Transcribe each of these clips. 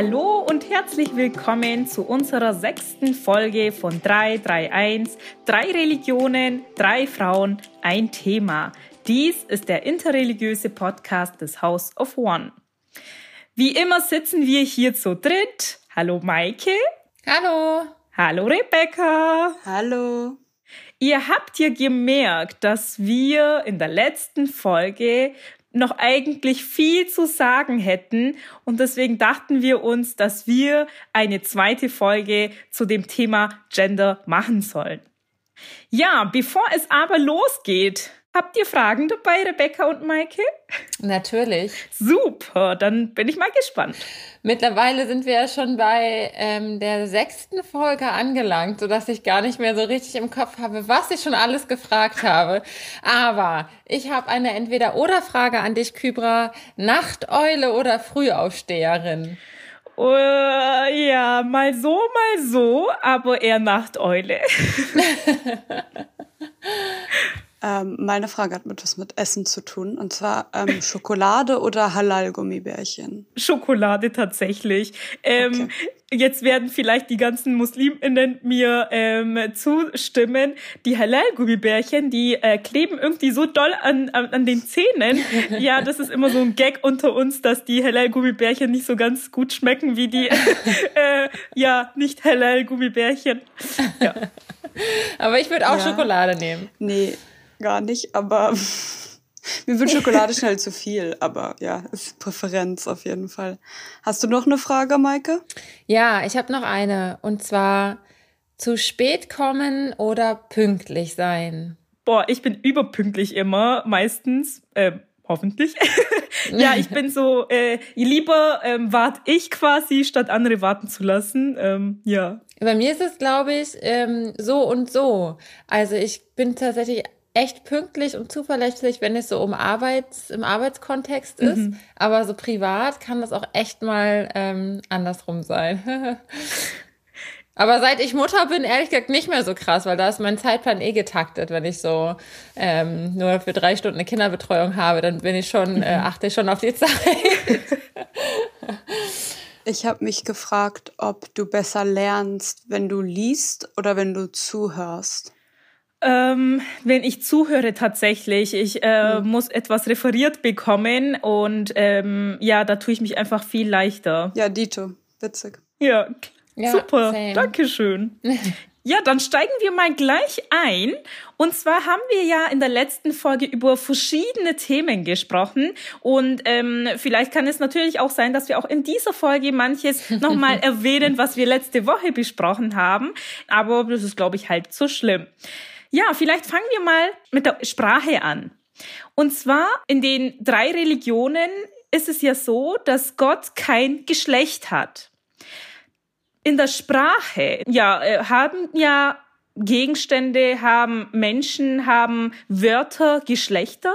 Hallo und herzlich willkommen zu unserer sechsten Folge von 331, drei Religionen, drei Frauen, ein Thema. Dies ist der interreligiöse Podcast des House of One. Wie immer sitzen wir hier zu dritt. Hallo Maike. Hallo. Hallo Rebecca. Hallo. Ihr habt ja gemerkt, dass wir in der letzten Folge noch eigentlich viel zu sagen hätten und deswegen dachten wir uns, dass wir eine zweite Folge zu dem Thema Gender machen sollen. Ja, bevor es aber losgeht, Habt ihr Fragen dabei, Rebecca und Maike? Natürlich. Super, dann bin ich mal gespannt. Mittlerweile sind wir ja schon bei ähm, der sechsten Folge angelangt, sodass ich gar nicht mehr so richtig im Kopf habe, was ich schon alles gefragt habe. Aber ich habe eine Entweder-Oder-Frage an dich, Kybra. Nachteule oder Frühaufsteherin? Uh, ja, mal so, mal so, aber eher Nachteule. Ähm, meine Frage hat etwas mit Essen zu tun. Und zwar ähm, Schokolade oder Halal-Gummibärchen? Schokolade tatsächlich. Ähm, okay. Jetzt werden vielleicht die ganzen Musliminnen mir ähm, zustimmen. Die Halal-Gummibärchen, die äh, kleben irgendwie so doll an, an, an den Zähnen. ja, das ist immer so ein Gag unter uns, dass die Halal-Gummibärchen nicht so ganz gut schmecken wie die äh, ja nicht Halal-Gummibärchen. Ja. Aber ich würde auch ja. Schokolade nehmen. Nee, gar nicht, aber mir wird Schokolade schnell zu viel, aber ja, ist Präferenz auf jeden Fall. Hast du noch eine Frage, Maike? Ja, ich habe noch eine und zwar zu spät kommen oder pünktlich sein. Boah, ich bin überpünktlich immer, meistens. Äh, hoffentlich. ja, ich bin so, äh, lieber ähm, warte ich quasi, statt andere warten zu lassen. Ähm, ja. Bei mir ist es, glaube ich, ähm, so und so. Also ich bin tatsächlich echt pünktlich und zuverlässig, wenn es so um Arbeits, im Arbeitskontext ist. Mhm. Aber so privat kann das auch echt mal ähm, andersrum sein. Aber seit ich Mutter bin, ehrlich gesagt nicht mehr so krass, weil da ist mein Zeitplan eh getaktet. Wenn ich so ähm, nur für drei Stunden eine Kinderbetreuung habe, dann bin ich schon, äh, mhm. achte ich schon auf die Zeit. Ich habe mich gefragt, ob du besser lernst, wenn du liest oder wenn du zuhörst. Ähm, wenn ich zuhöre tatsächlich, ich äh, mhm. muss etwas referiert bekommen und ähm, ja, da tue ich mich einfach viel leichter. Ja, Dito, witzig. Ja, ja super, same. Dankeschön. Ja, dann steigen wir mal gleich ein. Und zwar haben wir ja in der letzten Folge über verschiedene Themen gesprochen. Und ähm, vielleicht kann es natürlich auch sein, dass wir auch in dieser Folge manches nochmal erwähnen, was wir letzte Woche besprochen haben. Aber das ist, glaube ich, halt so schlimm. Ja, vielleicht fangen wir mal mit der Sprache an. Und zwar in den drei Religionen ist es ja so, dass Gott kein Geschlecht hat. In der Sprache, ja, äh, haben ja Gegenstände, haben Menschen, haben Wörter, Geschlechter.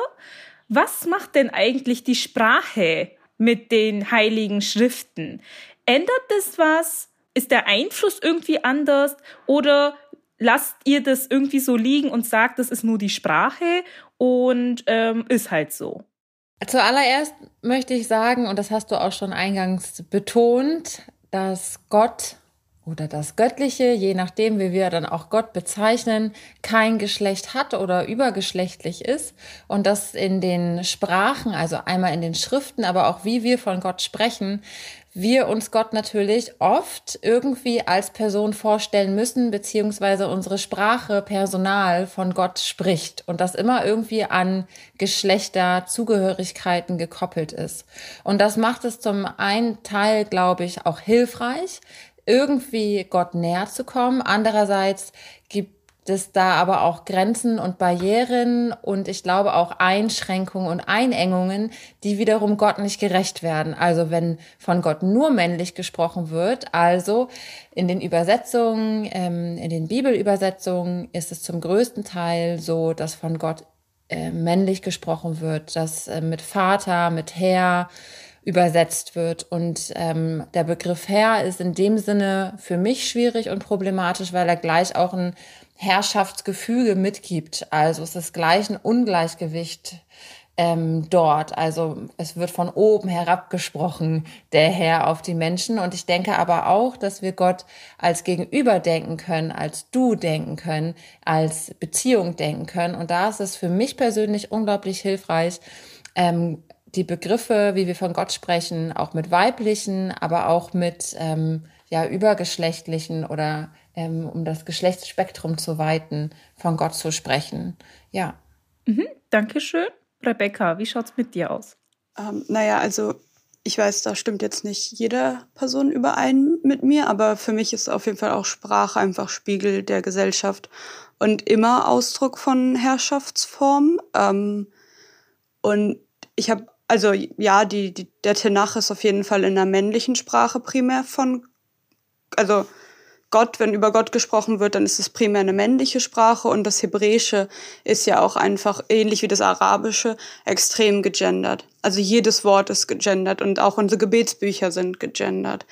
Was macht denn eigentlich die Sprache mit den heiligen Schriften? Ändert das was? Ist der Einfluss irgendwie anders? Oder lasst ihr das irgendwie so liegen und sagt, das ist nur die Sprache und ähm, ist halt so. Zuallererst möchte ich sagen, und das hast du auch schon eingangs betont, dass Gott oder das Göttliche, je nachdem, wie wir dann auch Gott bezeichnen, kein Geschlecht hat oder übergeschlechtlich ist und dass in den Sprachen, also einmal in den Schriften, aber auch wie wir von Gott sprechen, wir uns Gott natürlich oft irgendwie als Person vorstellen müssen, beziehungsweise unsere Sprache Personal von Gott spricht und das immer irgendwie an Geschlechter, Zugehörigkeiten gekoppelt ist. Und das macht es zum einen Teil, glaube ich, auch hilfreich, irgendwie Gott näher zu kommen. Andererseits gibt es da aber auch Grenzen und Barrieren und ich glaube auch Einschränkungen und Einengungen, die wiederum Gott nicht gerecht werden. Also wenn von Gott nur männlich gesprochen wird, also in den Übersetzungen, ähm, in den Bibelübersetzungen ist es zum größten Teil so, dass von Gott äh, männlich gesprochen wird, dass äh, mit Vater, mit Herr, übersetzt wird. Und ähm, der Begriff Herr ist in dem Sinne für mich schwierig und problematisch, weil er gleich auch ein Herrschaftsgefüge mitgibt. Also es ist gleich ein Ungleichgewicht ähm, dort. Also es wird von oben herab gesprochen, der Herr auf die Menschen. Und ich denke aber auch, dass wir Gott als Gegenüber denken können, als Du denken können, als Beziehung denken können. Und da ist es für mich persönlich unglaublich hilfreich, ähm, die Begriffe, wie wir von Gott sprechen, auch mit weiblichen, aber auch mit ähm, ja, übergeschlechtlichen oder ähm, um das Geschlechtsspektrum zu weiten, von Gott zu sprechen. Ja. Mhm, Dankeschön. Rebecca, wie schaut es mit dir aus? Ähm, naja, also ich weiß, da stimmt jetzt nicht jede Person überein mit mir, aber für mich ist auf jeden Fall auch Sprache einfach Spiegel der Gesellschaft und immer Ausdruck von Herrschaftsform. Ähm, und ich habe, also ja, die, die, der Tenach ist auf jeden Fall in der männlichen Sprache primär von, also Gott, wenn über Gott gesprochen wird, dann ist es primär eine männliche Sprache und das Hebräische ist ja auch einfach ähnlich wie das Arabische extrem gegendert. Also jedes Wort ist gegendert und auch unsere Gebetsbücher sind gegendert.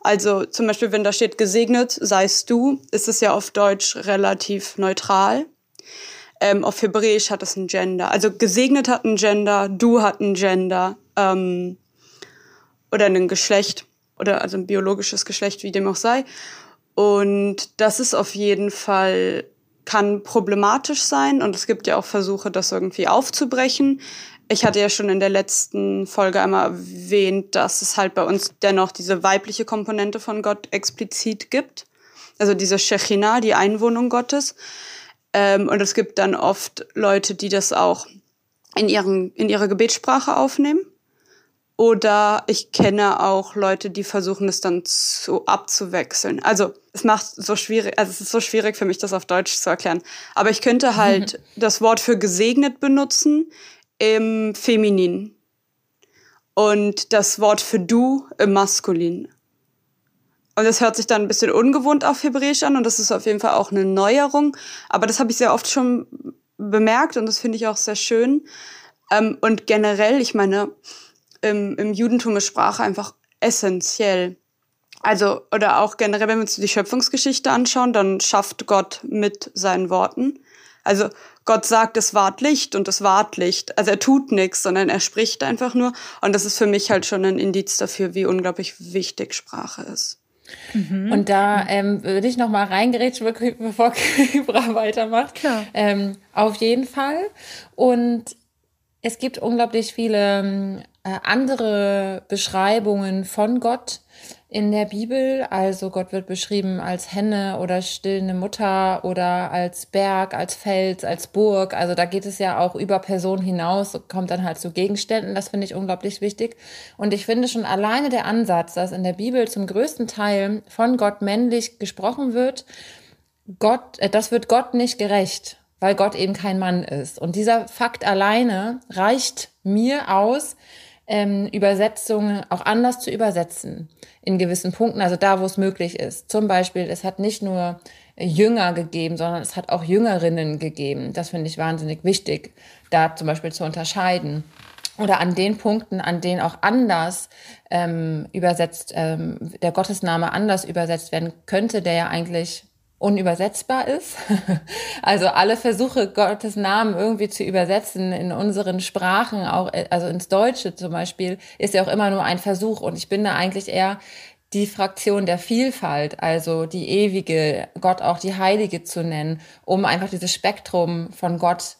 Also zum Beispiel, wenn da steht gesegnet seist du, ist es ja auf Deutsch relativ neutral. Ähm, auf Hebräisch hat es ein Gender. Also gesegnet hat ein Gender, du hat ein Gender ähm, oder ein Geschlecht oder also ein biologisches Geschlecht, wie dem auch sei. Und das ist auf jeden Fall, kann problematisch sein. Und es gibt ja auch Versuche, das irgendwie aufzubrechen. Ich hatte ja schon in der letzten Folge einmal erwähnt, dass es halt bei uns dennoch diese weibliche Komponente von Gott explizit gibt. Also diese Shechinah, die Einwohnung Gottes. Ähm, und es gibt dann oft Leute, die das auch in, ihren, in ihre Gebetssprache aufnehmen. Oder ich kenne auch Leute, die versuchen es dann zu abzuwechseln. Also es macht so schwierig, also es ist so schwierig für mich, das auf Deutsch zu erklären. Aber ich könnte halt mhm. das Wort für gesegnet benutzen im Feminin und das Wort für du im Maskulin. Und das hört sich dann ein bisschen ungewohnt auf Hebräisch an und das ist auf jeden Fall auch eine Neuerung. Aber das habe ich sehr oft schon bemerkt und das finde ich auch sehr schön. Ähm, und generell, ich meine, im, im Judentum ist Sprache einfach essentiell. Also, oder auch generell, wenn wir uns die Schöpfungsgeschichte anschauen, dann schafft Gott mit seinen Worten. Also Gott sagt, es ward Licht und es ward Licht. Also er tut nichts, sondern er spricht einfach nur. Und das ist für mich halt schon ein Indiz dafür, wie unglaublich wichtig Sprache ist. Mhm. Und da ähm, würde ich noch mal reingerätschen, bevor Kybra weitermacht. Klar. Ähm, auf jeden Fall. Und es gibt unglaublich viele ähm, äh, andere Beschreibungen von Gott in der Bibel. Also Gott wird beschrieben als Henne oder stillende Mutter oder als Berg, als Fels, als Burg. Also da geht es ja auch über Personen hinaus, kommt dann halt zu Gegenständen. Das finde ich unglaublich wichtig. Und ich finde schon alleine der Ansatz, dass in der Bibel zum größten Teil von Gott männlich gesprochen wird, Gott, äh, das wird Gott nicht gerecht weil Gott eben kein Mann ist. Und dieser Fakt alleine reicht mir aus, ähm, Übersetzungen auch anders zu übersetzen in gewissen Punkten, also da, wo es möglich ist. Zum Beispiel, es hat nicht nur Jünger gegeben, sondern es hat auch Jüngerinnen gegeben. Das finde ich wahnsinnig wichtig, da zum Beispiel zu unterscheiden. Oder an den Punkten, an denen auch anders ähm, übersetzt, ähm, der Gottesname anders übersetzt werden könnte, der ja eigentlich unübersetzbar ist. Also alle Versuche, Gottes Namen irgendwie zu übersetzen in unseren Sprachen, auch also ins Deutsche zum Beispiel, ist ja auch immer nur ein Versuch. Und ich bin da eigentlich eher die Fraktion der Vielfalt, also die ewige, Gott auch die Heilige zu nennen, um einfach dieses Spektrum von Gott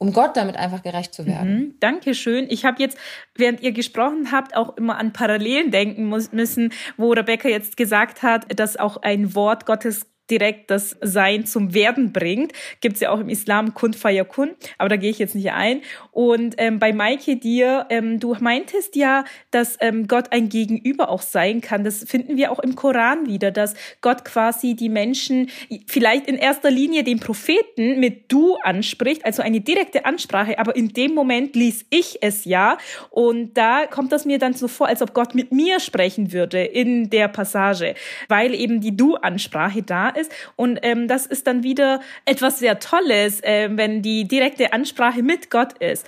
um Gott damit einfach gerecht zu werden. Mhm, Dankeschön. Ich habe jetzt, während ihr gesprochen habt, auch immer an Parallelen denken müssen, wo Rebecca jetzt gesagt hat, dass auch ein Wort Gottes direkt das Sein zum Werden bringt. Gibt's ja auch im Islam Kun Fayakun, aber da gehe ich jetzt nicht ein. Und ähm, bei Maike dir, ähm, du meintest ja, dass ähm, Gott ein Gegenüber auch sein kann. Das finden wir auch im Koran wieder, dass Gott quasi die Menschen vielleicht in erster Linie den Propheten mit du anspricht, also eine direkte Ansprache, aber in dem Moment ließ ich es ja. Und da kommt das mir dann so vor, als ob Gott mit mir sprechen würde in der Passage, weil eben die Du-Ansprache da ist. Und ähm, das ist dann wieder etwas sehr Tolles, äh, wenn die direkte Ansprache mit Gott ist.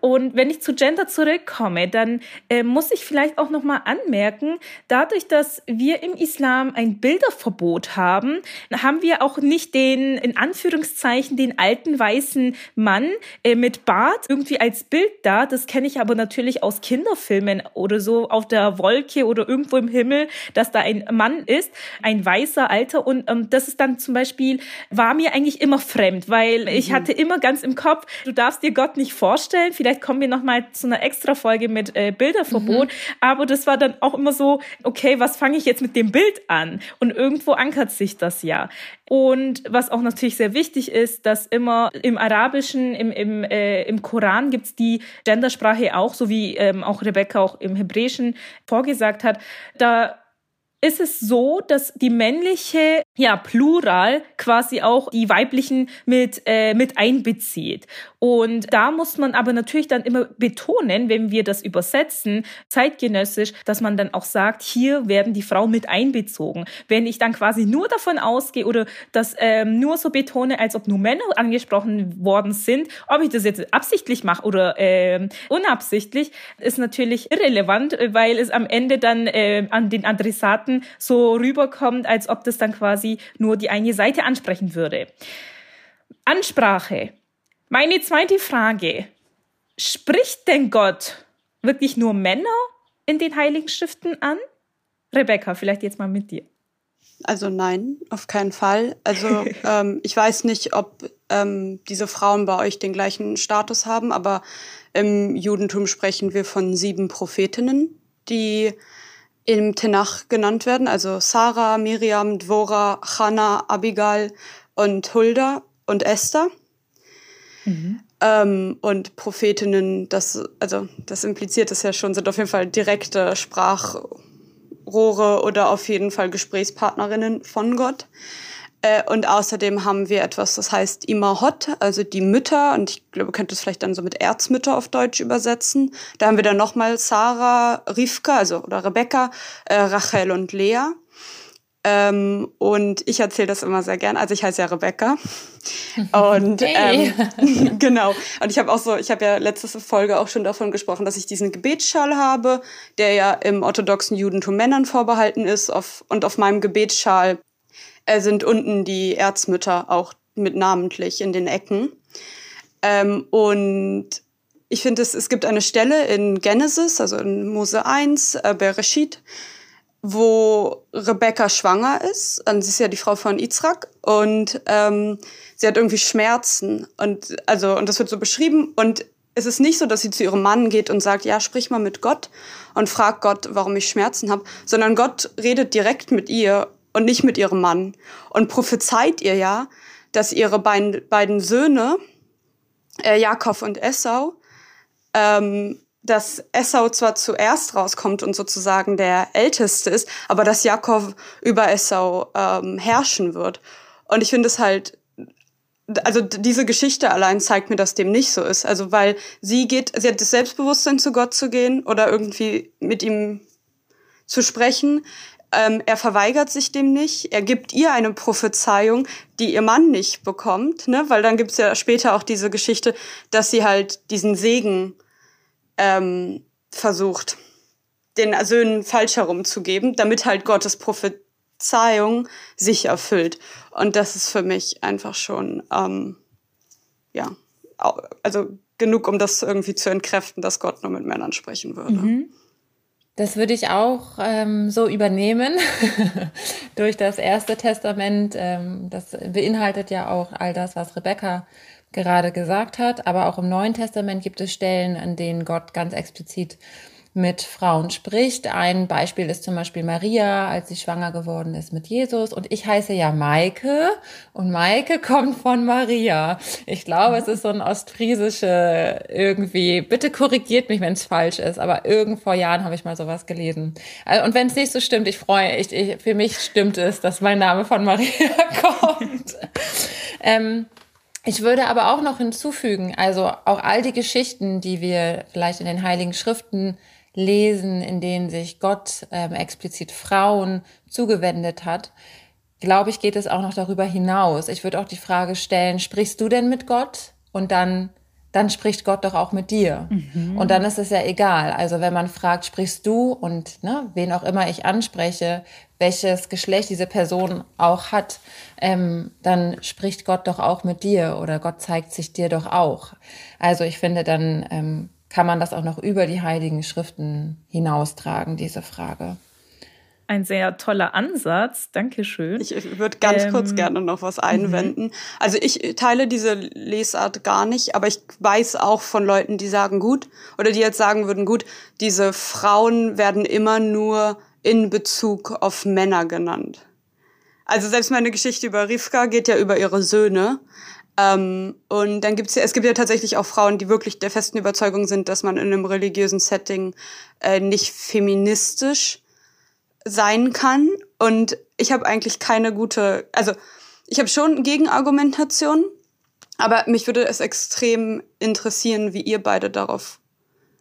Und wenn ich zu Gender zurückkomme, dann äh, muss ich vielleicht auch noch mal anmerken, dadurch, dass wir im Islam ein Bilderverbot haben, haben wir auch nicht den in Anführungszeichen den alten weißen Mann äh, mit Bart irgendwie als Bild da. Das kenne ich aber natürlich aus Kinderfilmen oder so auf der Wolke oder irgendwo im Himmel, dass da ein Mann ist, ein weißer Alter und ähm, das ist dann zum Beispiel war mir eigentlich immer fremd, weil ich mhm. hatte immer ganz im Kopf, du darfst dir Gott nicht vorstellen. Vielleicht vielleicht kommen wir noch mal zu einer extra Folge mit äh, Bilderverbot. Mhm. Aber das war dann auch immer so, okay, was fange ich jetzt mit dem Bild an? Und irgendwo ankert sich das ja. Und was auch natürlich sehr wichtig ist, dass immer im Arabischen, im, im, äh, im Koran gibt's die Gendersprache auch, so wie ähm, auch Rebecca auch im Hebräischen vorgesagt hat. Da ist es so, dass die männliche ja Plural quasi auch die weiblichen mit äh, mit einbezieht. Und da muss man aber natürlich dann immer betonen, wenn wir das übersetzen, zeitgenössisch, dass man dann auch sagt, hier werden die Frauen mit einbezogen. Wenn ich dann quasi nur davon ausgehe oder das ähm, nur so betone, als ob nur Männer angesprochen worden sind, ob ich das jetzt absichtlich mache oder ähm, unabsichtlich, ist natürlich irrelevant, weil es am Ende dann äh, an den Adressaten so rüberkommt, als ob das dann quasi nur die eine Seite ansprechen würde. Ansprache meine zweite Frage. Spricht denn Gott wirklich nur Männer in den Heiligen Schriften an? Rebecca, vielleicht jetzt mal mit dir. Also nein, auf keinen Fall. Also ähm, ich weiß nicht, ob ähm, diese Frauen bei euch den gleichen Status haben, aber im Judentum sprechen wir von sieben Prophetinnen, die im Tenach genannt werden. Also Sarah, Miriam, Dvora, Hannah, Abigail und Hulda und Esther. Mhm. Ähm, und Prophetinnen, das, also das impliziert es ja schon, sind auf jeden Fall direkte Sprachrohre oder auf jeden Fall Gesprächspartnerinnen von Gott. Äh, und außerdem haben wir etwas, das heißt Imahot, also die Mütter. Und ich glaube, ihr könnt es vielleicht dann so mit Erzmütter auf Deutsch übersetzen. Da haben wir dann nochmal Sarah, Rivka, also oder Rebecca, äh, Rachel und Lea. Ähm, und ich erzähle das immer sehr gern. Also ich heiße ja Rebecca. Und hey. ähm, genau. Und ich habe auch so, ich habe ja letzte Folge auch schon davon gesprochen, dass ich diesen Gebetsschal habe, der ja im orthodoxen Judentum Männern vorbehalten ist. Auf, und auf meinem Gebetsschal äh, sind unten die Erzmütter auch mit namentlich in den Ecken. Ähm, und ich finde, es, es gibt eine Stelle in Genesis, also in Mose 1, äh, Bereshit, wo Rebecca schwanger ist. Und sie ist ja die Frau von Izrak und ähm, sie hat irgendwie Schmerzen und also und das wird so beschrieben und es ist nicht so, dass sie zu ihrem Mann geht und sagt, ja, sprich mal mit Gott und frag Gott, warum ich Schmerzen habe, sondern Gott redet direkt mit ihr und nicht mit ihrem Mann und prophezeit ihr ja, dass ihre beiden, beiden Söhne, äh, Jakob und Esau, ähm, dass Esau zwar zuerst rauskommt und sozusagen der Älteste ist, aber dass Jakob über Esau ähm, herrschen wird. Und ich finde es halt, also diese Geschichte allein zeigt mir, dass dem nicht so ist. Also weil sie geht, sie hat das Selbstbewusstsein zu Gott zu gehen oder irgendwie mit ihm zu sprechen. Ähm, er verweigert sich dem nicht. Er gibt ihr eine Prophezeiung, die ihr Mann nicht bekommt, ne? Weil dann gibt's ja später auch diese Geschichte, dass sie halt diesen Segen ähm, versucht, den Söhnen falsch herumzugeben, damit halt Gottes Prophezeiung sich erfüllt. Und das ist für mich einfach schon, ähm, ja, also genug, um das irgendwie zu entkräften, dass Gott nur mit Männern sprechen würde. Mhm. Das würde ich auch ähm, so übernehmen durch das Erste Testament. Ähm, das beinhaltet ja auch all das, was Rebecca gerade gesagt hat. Aber auch im Neuen Testament gibt es Stellen, an denen Gott ganz explizit mit Frauen spricht. Ein Beispiel ist zum Beispiel Maria, als sie schwanger geworden ist mit Jesus. Und ich heiße ja Maike und Maike kommt von Maria. Ich glaube, es ist so ein ostfriesische irgendwie, bitte korrigiert mich, wenn es falsch ist, aber irgend vor Jahren habe ich mal sowas gelesen. Äh, und wenn es nicht so stimmt, ich freue mich, ich, für mich stimmt es, dass mein Name von Maria kommt. ähm, ich würde aber auch noch hinzufügen, also auch all die Geschichten, die wir vielleicht in den Heiligen Schriften lesen, in denen sich Gott ähm, explizit Frauen zugewendet hat, glaube ich, geht es auch noch darüber hinaus. Ich würde auch die Frage stellen, sprichst du denn mit Gott? Und dann, dann spricht Gott doch auch mit dir. Mhm. Und dann ist es ja egal. Also wenn man fragt, sprichst du und ne, wen auch immer ich anspreche, welches Geschlecht diese Person auch hat, ähm, dann spricht Gott doch auch mit dir oder Gott zeigt sich dir doch auch. Also ich finde, dann ähm, kann man das auch noch über die heiligen Schriften hinaustragen, diese Frage ein sehr toller Ansatz. Dankeschön. Ich würde ganz ähm, kurz gerne noch was einwenden. Mhm. Also ich teile diese Lesart gar nicht, aber ich weiß auch von Leuten, die sagen gut oder die jetzt sagen würden, gut, diese Frauen werden immer nur in Bezug auf Männer genannt. Also selbst meine Geschichte über Rivka geht ja über ihre Söhne. Ähm, und dann gibt's ja, es gibt ja tatsächlich auch Frauen, die wirklich der festen Überzeugung sind, dass man in einem religiösen Setting äh, nicht feministisch sein kann. Und ich habe eigentlich keine gute, also ich habe schon Gegenargumentation, aber mich würde es extrem interessieren, wie ihr beide darauf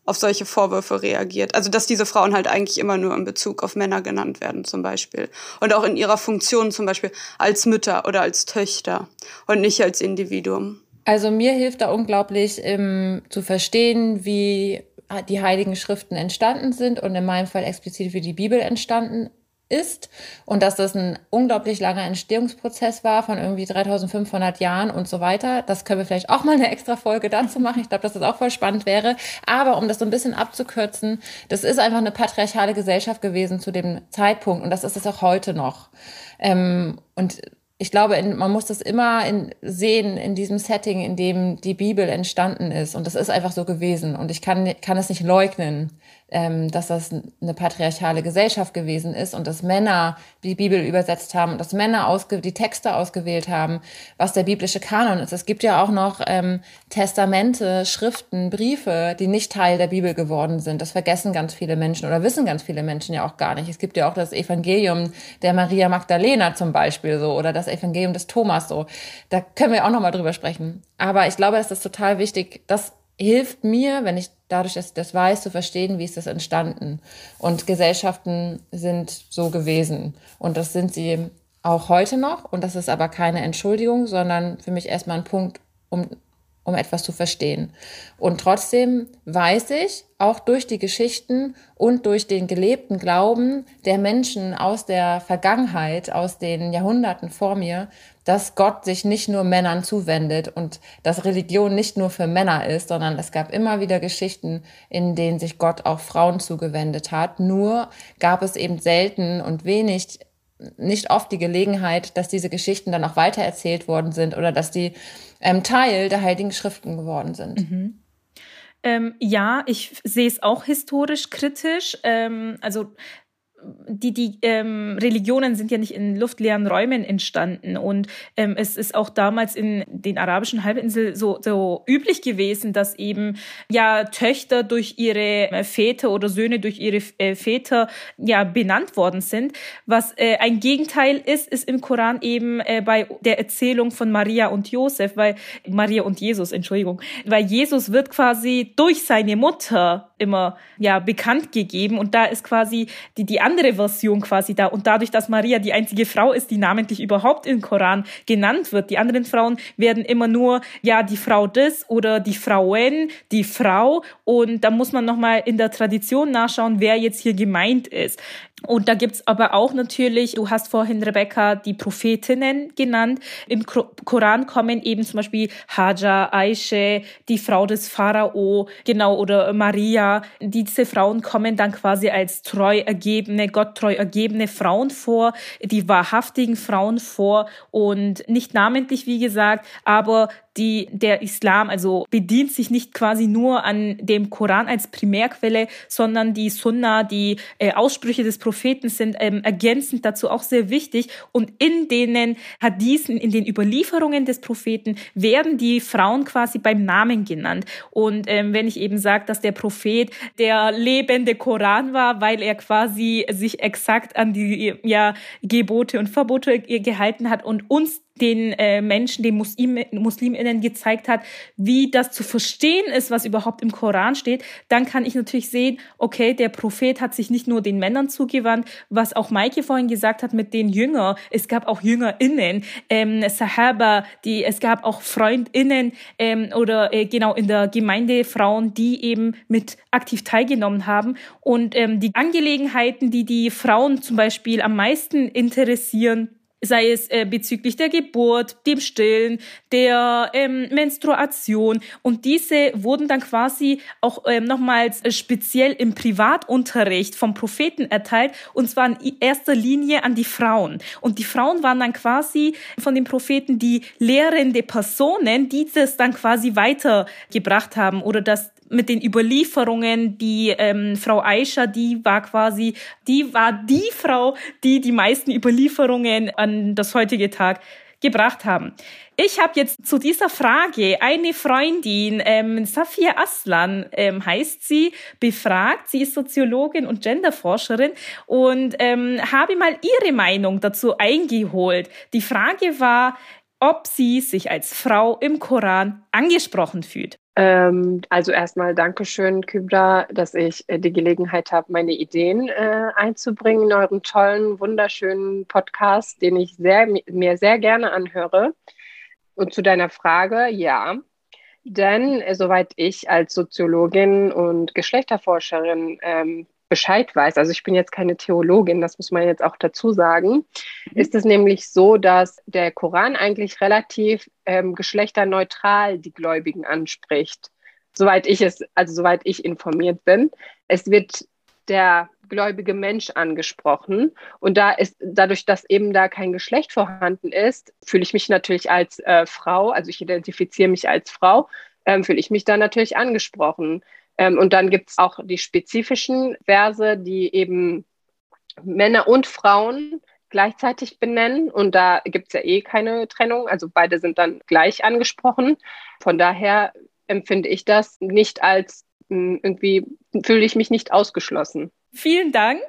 auf solche Vorwürfe reagiert. Also dass diese Frauen halt eigentlich immer nur in Bezug auf Männer genannt werden zum Beispiel. Und auch in ihrer Funktion zum Beispiel als Mütter oder als Töchter und nicht als Individuum. Also mir hilft da unglaublich ähm, zu verstehen, wie die Heiligen Schriften entstanden sind und in meinem Fall explizit wie die Bibel entstanden ist und dass das ein unglaublich langer Entstehungsprozess war von irgendwie 3500 Jahren und so weiter. Das können wir vielleicht auch mal eine extra Folge dazu machen. Ich glaube, dass das auch voll spannend wäre. Aber um das so ein bisschen abzukürzen, das ist einfach eine patriarchale Gesellschaft gewesen zu dem Zeitpunkt und das ist es auch heute noch. Ähm, und ich glaube, man muss das immer in, sehen in diesem Setting, in dem die Bibel entstanden ist. Und das ist einfach so gewesen. Und ich kann, kann es nicht leugnen ähm, dass das eine patriarchale Gesellschaft gewesen ist und dass Männer die Bibel übersetzt haben und dass Männer ausge die Texte ausgewählt haben, was der biblische Kanon ist. Es gibt ja auch noch ähm, Testamente, Schriften, Briefe, die nicht Teil der Bibel geworden sind. Das vergessen ganz viele Menschen oder wissen ganz viele Menschen ja auch gar nicht. Es gibt ja auch das Evangelium der Maria Magdalena zum Beispiel so oder das Evangelium des Thomas so. Da können wir auch noch mal drüber sprechen. Aber ich glaube, es ist total wichtig, dass hilft mir, wenn ich dadurch, dass ich das weiß, zu verstehen, wie ist das entstanden. Und Gesellschaften sind so gewesen. Und das sind sie auch heute noch. Und das ist aber keine Entschuldigung, sondern für mich erstmal ein Punkt, um, um etwas zu verstehen. Und trotzdem weiß ich, auch durch die Geschichten und durch den gelebten Glauben der Menschen aus der Vergangenheit, aus den Jahrhunderten vor mir, dass Gott sich nicht nur Männern zuwendet und dass Religion nicht nur für Männer ist, sondern es gab immer wieder Geschichten, in denen sich Gott auch Frauen zugewendet hat. Nur gab es eben selten und wenig, nicht oft die Gelegenheit, dass diese Geschichten dann auch weitererzählt worden sind oder dass die ähm, Teil der Heiligen Schriften geworden sind. Mhm. Ähm, ja, ich sehe es auch historisch kritisch. Ähm, also die, die ähm, Religionen sind ja nicht in luftleeren Räumen entstanden und ähm, es ist auch damals in den arabischen Halbinsel so, so üblich gewesen, dass eben ja Töchter durch ihre äh, Väter oder Söhne durch ihre äh, Väter ja benannt worden sind. Was äh, ein Gegenteil ist, ist im Koran eben äh, bei der Erzählung von Maria und Josef, weil Maria und Jesus, Entschuldigung, weil Jesus wird quasi durch seine Mutter immer ja bekannt gegeben und da ist quasi die die andere Version quasi da. Und dadurch, dass Maria die einzige Frau ist, die namentlich überhaupt im Koran genannt wird, die anderen Frauen werden immer nur, ja, die Frau des oder die Frauen, die Frau. Und da muss man nochmal in der Tradition nachschauen, wer jetzt hier gemeint ist. Und da gibt's aber auch natürlich, du hast vorhin, Rebecca, die Prophetinnen genannt. Im Koran kommen eben zum Beispiel Haja, Aisha, die Frau des Pharao, genau, oder Maria. Diese Frauen kommen dann quasi als treu ergebene, gotttreu ergebene Frauen vor, die wahrhaftigen Frauen vor und nicht namentlich, wie gesagt, aber die, der Islam also bedient sich nicht quasi nur an dem Koran als Primärquelle, sondern die Sunna, die äh, Aussprüche des Propheten sind ähm, ergänzend dazu auch sehr wichtig. Und in denen Hadithen, in den Überlieferungen des Propheten werden die Frauen quasi beim Namen genannt. Und ähm, wenn ich eben sage, dass der Prophet der lebende Koran war, weil er quasi sich exakt an die ja, Gebote und Verbote gehalten hat und uns den äh, Menschen, den Muslim, Musliminnen gezeigt hat, wie das zu verstehen ist, was überhaupt im Koran steht, dann kann ich natürlich sehen, okay, der Prophet hat sich nicht nur den Männern zugewandt, was auch Maike vorhin gesagt hat mit den Jünger. Es gab auch JüngerInnen, ähm, Sahaba, die, es gab auch FreundInnen ähm, oder äh, genau in der Gemeinde Frauen, die eben mit aktiv teilgenommen haben. Und ähm, die Angelegenheiten, die die Frauen zum Beispiel am meisten interessieren, sei es äh, bezüglich der Geburt, dem Stillen, der ähm, Menstruation. Und diese wurden dann quasi auch ähm, nochmals äh, speziell im Privatunterricht vom Propheten erteilt, und zwar in erster Linie an die Frauen. Und die Frauen waren dann quasi von den Propheten die lehrende Personen, die das dann quasi weitergebracht haben oder das mit den Überlieferungen, die ähm, Frau Aisha, die war quasi, die war die Frau, die die meisten Überlieferungen an das heutige Tag gebracht haben. Ich habe jetzt zu dieser Frage eine Freundin, ähm, Safia Aslan ähm, heißt sie, befragt. Sie ist Soziologin und Genderforscherin und ähm, habe mal ihre Meinung dazu eingeholt. Die Frage war, ob sie sich als Frau im Koran angesprochen fühlt. Ähm, also erstmal Dankeschön, Kübra, dass ich äh, die Gelegenheit habe, meine Ideen äh, einzubringen in euren tollen, wunderschönen Podcast, den ich sehr, mir sehr gerne anhöre. Und zu deiner Frage, ja. Denn äh, soweit ich als Soziologin und Geschlechterforscherin ähm, Bescheid weiß, also ich bin jetzt keine Theologin, das muss man jetzt auch dazu sagen, mhm. ist es nämlich so, dass der Koran eigentlich relativ ähm, geschlechterneutral die Gläubigen anspricht. Soweit ich es, also soweit ich informiert bin. Es wird der gläubige Mensch angesprochen. Und da ist, dadurch, dass eben da kein Geschlecht vorhanden ist, fühle ich mich natürlich als äh, Frau, also ich identifiziere mich als Frau, ähm, fühle ich mich da natürlich angesprochen. Ähm, und dann gibt es auch die spezifischen Verse, die eben Männer und Frauen gleichzeitig benennen. Und da gibt es ja eh keine Trennung. Also beide sind dann gleich angesprochen. Von daher empfinde ich das nicht als hm, irgendwie, fühle ich mich nicht ausgeschlossen. Vielen Dank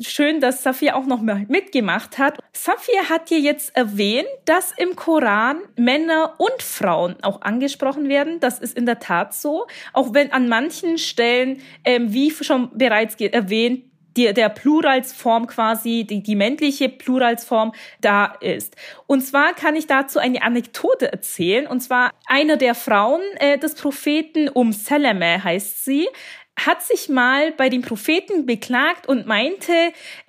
schön, dass Safia auch noch mitgemacht hat. Safia hat hier jetzt erwähnt, dass im Koran Männer und Frauen auch angesprochen werden. Das ist in der Tat so. Auch wenn an manchen Stellen, ähm, wie schon bereits erwähnt, die, der Pluralsform quasi, die, die männliche Pluralsform da ist. Und zwar kann ich dazu eine Anekdote erzählen. Und zwar eine der Frauen äh, des Propheten, Um Salame heißt sie, hat sich mal bei den Propheten beklagt und meinte,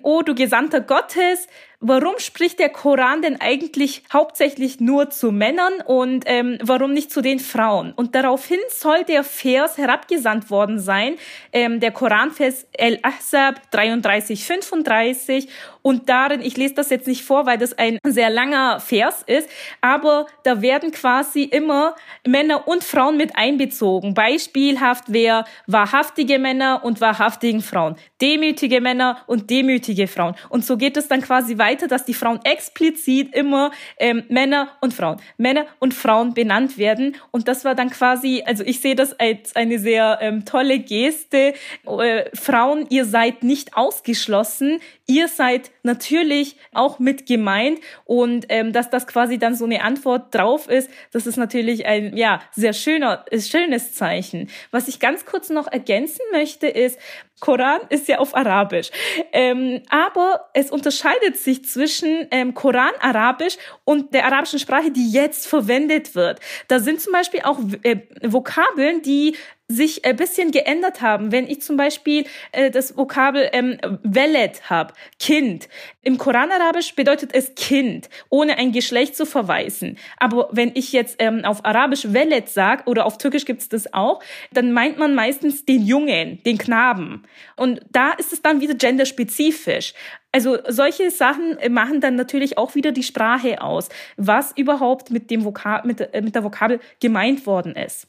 oh du Gesandter Gottes, warum spricht der Koran denn eigentlich hauptsächlich nur zu Männern und ähm, warum nicht zu den Frauen? Und daraufhin soll der Vers herabgesandt worden sein, ähm, der Koranvers El-Ahzab 33, 35 und darin, ich lese das jetzt nicht vor, weil das ein sehr langer Vers ist, aber da werden quasi immer Männer und Frauen mit einbezogen. Beispielhaft wäre wahrhaftige Männer und wahrhaftigen Frauen, demütige Männer und demütige Frauen. Und so geht es dann quasi weiter, dass die Frauen explizit immer ähm, Männer und Frauen, Männer und Frauen benannt werden. Und das war dann quasi, also ich sehe das als eine sehr ähm, tolle Geste. Äh, Frauen, ihr seid nicht ausgeschlossen, ihr seid natürlich auch mit gemeint und ähm, dass das quasi dann so eine Antwort drauf ist, das ist natürlich ein ja sehr schöner schönes Zeichen. Was ich ganz kurz noch ergänzen möchte ist, Koran ist ja auf Arabisch, ähm, aber es unterscheidet sich zwischen ähm, Koran Arabisch und der arabischen Sprache, die jetzt verwendet wird. Da sind zum Beispiel auch äh, Vokabeln, die sich ein bisschen geändert haben. Wenn ich zum Beispiel äh, das Vokabel ähm, Velet habe, Kind. Im Koran-Arabisch bedeutet es Kind, ohne ein Geschlecht zu verweisen. Aber wenn ich jetzt ähm, auf Arabisch Velet sag oder auf Türkisch gibt's das auch, dann meint man meistens den Jungen, den Knaben. Und da ist es dann wieder genderspezifisch. Also solche Sachen machen dann natürlich auch wieder die Sprache aus, was überhaupt mit dem Vokab mit, äh, mit der Vokabel gemeint worden ist.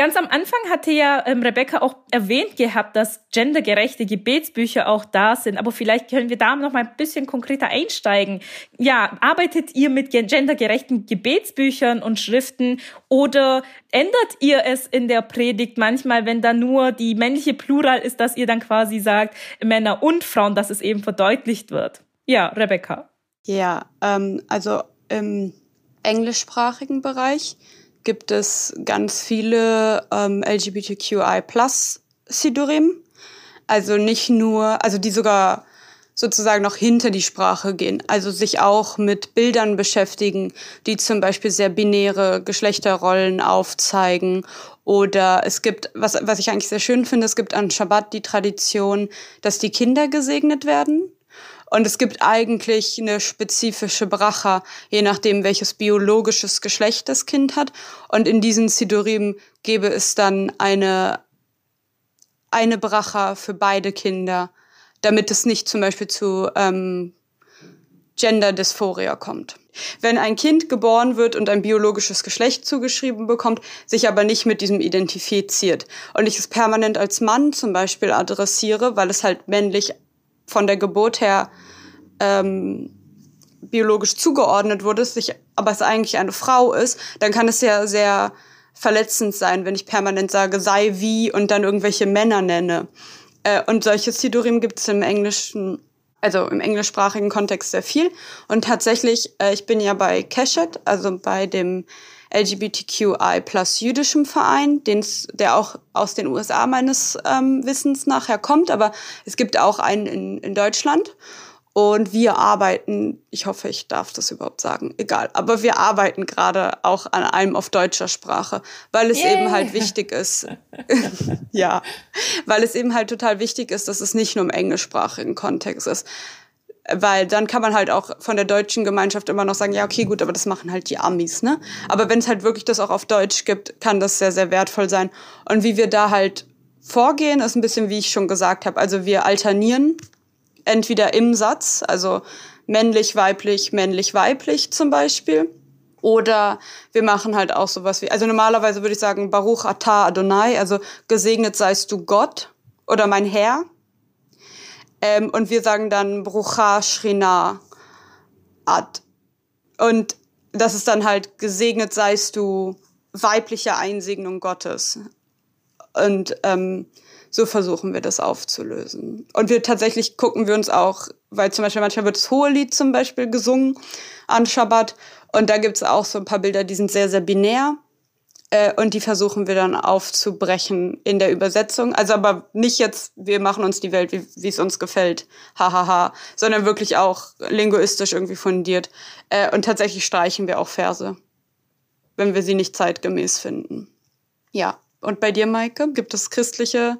Ganz am Anfang hatte ja ähm, Rebecca auch erwähnt gehabt, dass gendergerechte Gebetsbücher auch da sind. Aber vielleicht können wir da noch mal ein bisschen konkreter einsteigen. Ja, arbeitet ihr mit gendergerechten Gebetsbüchern und Schriften oder ändert ihr es in der Predigt manchmal, wenn da nur die männliche Plural ist, dass ihr dann quasi sagt Männer und Frauen, dass es eben verdeutlicht wird? Ja, Rebecca. Ja, ähm, also im englischsprachigen Bereich gibt es ganz viele ähm, LGBTQI plus Sidurim. Also nicht nur, also die sogar sozusagen noch hinter die Sprache gehen. Also sich auch mit Bildern beschäftigen, die zum Beispiel sehr binäre Geschlechterrollen aufzeigen. Oder es gibt, was, was ich eigentlich sehr schön finde, es gibt an Shabbat die Tradition, dass die Kinder gesegnet werden. Und es gibt eigentlich eine spezifische Bracha, je nachdem, welches biologisches Geschlecht das Kind hat. Und in diesen Sidurim gäbe es dann eine, eine Bracha für beide Kinder, damit es nicht zum Beispiel zu ähm, Gender Dysphoria kommt. Wenn ein Kind geboren wird und ein biologisches Geschlecht zugeschrieben bekommt, sich aber nicht mit diesem identifiziert und ich es permanent als Mann zum Beispiel adressiere, weil es halt männlich von der Geburt her ähm, biologisch zugeordnet wurde, sich, aber es eigentlich eine Frau ist, dann kann es ja sehr verletzend sein, wenn ich permanent sage, sei wie und dann irgendwelche Männer nenne. Äh, und solche Sidurim gibt es im Englischen, also im englischsprachigen Kontext sehr viel. Und tatsächlich, äh, ich bin ja bei Keshet, also bei dem LGBTQI plus jüdischem Verein, den's, der auch aus den USA meines ähm, Wissens nachher kommt, aber es gibt auch einen in, in Deutschland. Und wir arbeiten, ich hoffe, ich darf das überhaupt sagen, egal, aber wir arbeiten gerade auch an einem auf deutscher Sprache, weil es yeah. eben halt wichtig ist, ja, weil es eben halt total wichtig ist, dass es nicht nur im englischsprachigen Kontext ist. Weil dann kann man halt auch von der deutschen Gemeinschaft immer noch sagen, ja, okay, gut, aber das machen halt die Amis, ne? Aber wenn es halt wirklich das auch auf Deutsch gibt, kann das sehr, sehr wertvoll sein. Und wie wir da halt vorgehen, ist ein bisschen, wie ich schon gesagt habe. Also wir alternieren entweder im Satz, also männlich, weiblich, männlich, weiblich zum Beispiel. Oder wir machen halt auch sowas wie, also normalerweise würde ich sagen, Baruch Atah Adonai, also gesegnet seist du Gott oder mein Herr. Ähm, und wir sagen dann Brucha Shrina Ad. Und das ist dann halt gesegnet seist du weibliche Einsegnung Gottes. Und ähm, so versuchen wir das aufzulösen. Und wir tatsächlich gucken wir uns auch, weil zum Beispiel manchmal wird das Hohelied zum Beispiel gesungen an Schabbat. Und da gibt es auch so ein paar Bilder, die sind sehr, sehr binär. Äh, und die versuchen wir dann aufzubrechen in der Übersetzung. Also aber nicht jetzt, wir machen uns die Welt, wie es uns gefällt, hahaha, sondern wirklich auch linguistisch irgendwie fundiert. Äh, und tatsächlich streichen wir auch Verse, wenn wir sie nicht zeitgemäß finden. Ja. Und bei dir, Maike, gibt es christliche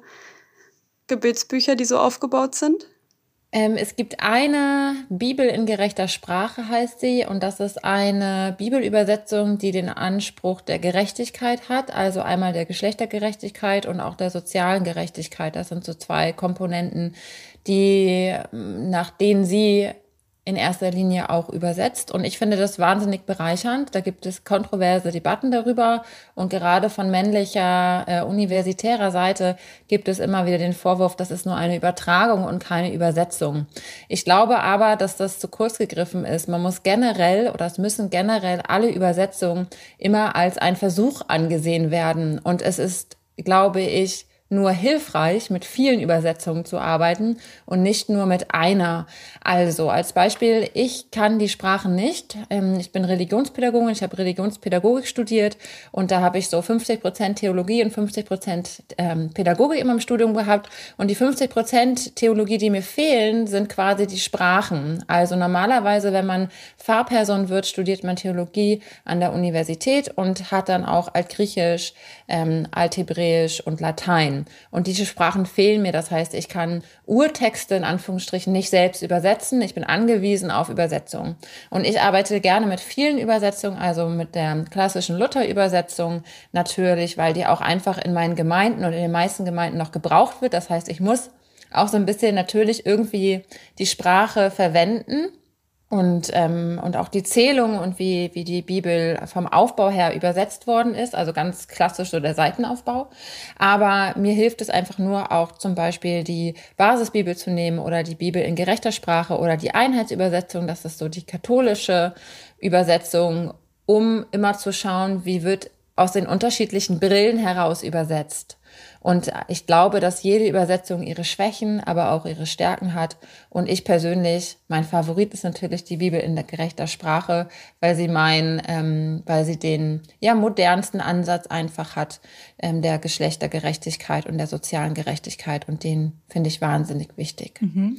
Gebetsbücher, die so aufgebaut sind? Ähm, es gibt eine Bibel in gerechter Sprache, heißt sie, und das ist eine Bibelübersetzung, die den Anspruch der Gerechtigkeit hat, also einmal der Geschlechtergerechtigkeit und auch der sozialen Gerechtigkeit. Das sind so zwei Komponenten, die, nach denen sie in erster Linie auch übersetzt. Und ich finde das wahnsinnig bereichernd. Da gibt es kontroverse Debatten darüber. Und gerade von männlicher äh, universitärer Seite gibt es immer wieder den Vorwurf, das ist nur eine Übertragung und keine Übersetzung. Ich glaube aber, dass das zu kurz gegriffen ist. Man muss generell oder es müssen generell alle Übersetzungen immer als ein Versuch angesehen werden. Und es ist, glaube ich, nur hilfreich, mit vielen Übersetzungen zu arbeiten und nicht nur mit einer. Also als Beispiel, ich kann die Sprachen nicht. Ähm, ich bin Religionspädagogin, ich habe Religionspädagogik studiert und da habe ich so 50 Prozent Theologie und 50 Prozent ähm, Pädagogik in meinem Studium gehabt. Und die 50 Prozent Theologie, die mir fehlen, sind quasi die Sprachen. Also normalerweise, wenn man Fahrperson wird, studiert man Theologie an der Universität und hat dann auch Altgriechisch, ähm, Althebräisch und Latein. Und diese Sprachen fehlen mir. Das heißt, ich kann Urtexte in Anführungsstrichen nicht selbst übersetzen. Ich bin angewiesen auf Übersetzung. Und ich arbeite gerne mit vielen Übersetzungen, also mit der klassischen Luther-Übersetzung natürlich, weil die auch einfach in meinen Gemeinden und in den meisten Gemeinden noch gebraucht wird. Das heißt, ich muss auch so ein bisschen natürlich irgendwie die Sprache verwenden und, ähm, und auch die Zählung und wie, wie die Bibel vom Aufbau her übersetzt worden ist, also ganz klassisch so der Seitenaufbau. Aber mir hilft es einfach nur auch zum Beispiel die Basisbibel zu nehmen oder die Bibel in gerechter Sprache oder die Einheitsübersetzung, das ist so die katholische Übersetzung, um immer zu schauen, wie wird aus den unterschiedlichen Brillen heraus übersetzt. Und ich glaube, dass jede Übersetzung ihre Schwächen, aber auch ihre Stärken hat. Und ich persönlich, mein Favorit ist natürlich die Bibel in der gerechter Sprache, weil sie mein, ähm, weil sie den ja modernsten Ansatz einfach hat ähm, der Geschlechtergerechtigkeit und der sozialen Gerechtigkeit. Und den finde ich wahnsinnig wichtig. Mhm.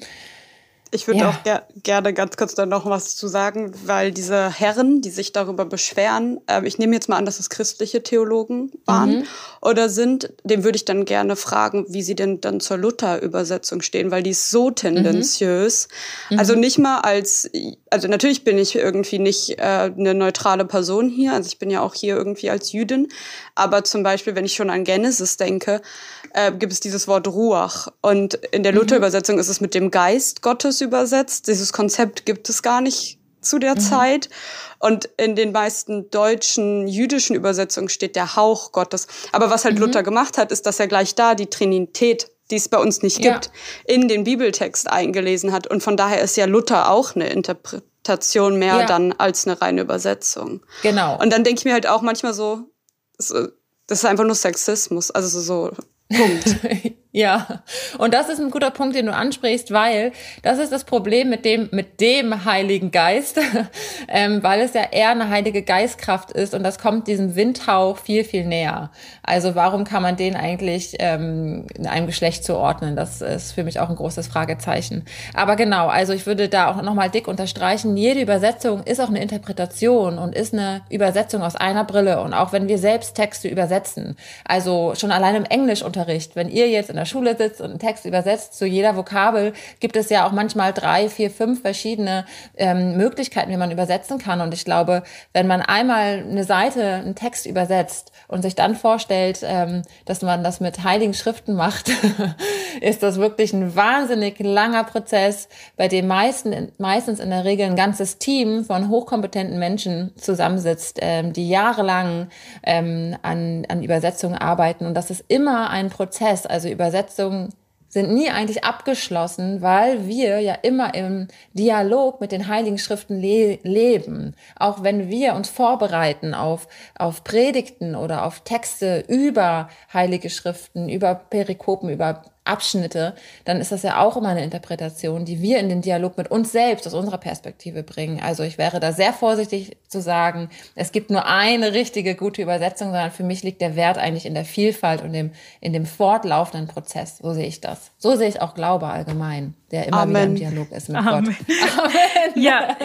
Ich würde ja. auch ger gerne ganz kurz da noch was zu sagen, weil diese Herren, die sich darüber beschweren, äh, ich nehme jetzt mal an, dass es christliche Theologen waren mhm. oder sind, dem würde ich dann gerne fragen, wie sie denn dann zur Luther-Übersetzung stehen, weil die ist so tendenziös. Mhm. Also nicht mal als, also natürlich bin ich irgendwie nicht äh, eine neutrale Person hier, also ich bin ja auch hier irgendwie als Jüdin, aber zum Beispiel, wenn ich schon an Genesis denke, äh, gibt es dieses Wort Ruach. Und in der mhm. Luther-Übersetzung ist es mit dem Geist Gottes übersetzt. Dieses Konzept gibt es gar nicht zu der mhm. Zeit. Und in den meisten deutschen, jüdischen Übersetzungen steht der Hauch Gottes. Aber was halt mhm. Luther gemacht hat, ist, dass er gleich da die Trinität, die es bei uns nicht gibt, ja. in den Bibeltext eingelesen hat. Und von daher ist ja Luther auch eine Interpretation mehr ja. dann als eine reine Übersetzung. Genau. Und dann denke ich mir halt auch manchmal so, das ist einfach nur Sexismus. Also so Punkt. Ja, und das ist ein guter Punkt, den du ansprichst, weil das ist das Problem mit dem, mit dem Heiligen Geist, ähm, weil es ja eher eine heilige Geistkraft ist und das kommt diesem Windhauch viel, viel näher. Also warum kann man den eigentlich ähm, in einem Geschlecht zuordnen? Das ist für mich auch ein großes Fragezeichen. Aber genau, also ich würde da auch nochmal dick unterstreichen, jede Übersetzung ist auch eine Interpretation und ist eine Übersetzung aus einer Brille. Und auch wenn wir selbst Texte übersetzen, also schon allein im Englischunterricht, wenn ihr jetzt in der Schule sitzt und einen Text übersetzt, zu jeder Vokabel gibt es ja auch manchmal drei, vier, fünf verschiedene ähm, Möglichkeiten, wie man übersetzen kann. Und ich glaube, wenn man einmal eine Seite, einen Text übersetzt und sich dann vorstellt, ähm, dass man das mit heiligen Schriften macht, ist das wirklich ein wahnsinnig langer Prozess, bei dem meisten, meistens in der Regel ein ganzes Team von hochkompetenten Menschen zusammensitzt, ähm, die jahrelang ähm, an, an Übersetzungen arbeiten. Und das ist immer ein Prozess. Also Übersetzungen sind nie eigentlich abgeschlossen, weil wir ja immer im Dialog mit den Heiligen Schriften le leben. Auch wenn wir uns vorbereiten auf, auf Predigten oder auf Texte über Heilige Schriften, über Perikopen, über Abschnitte, dann ist das ja auch immer eine Interpretation, die wir in den Dialog mit uns selbst aus unserer Perspektive bringen. Also ich wäre da sehr vorsichtig zu sagen, es gibt nur eine richtige gute Übersetzung, sondern für mich liegt der Wert eigentlich in der Vielfalt und dem, in dem fortlaufenden Prozess. So sehe ich das. So sehe ich auch Glaube allgemein, der immer Amen. wieder im Dialog ist mit Amen. Gott. Amen. Ja,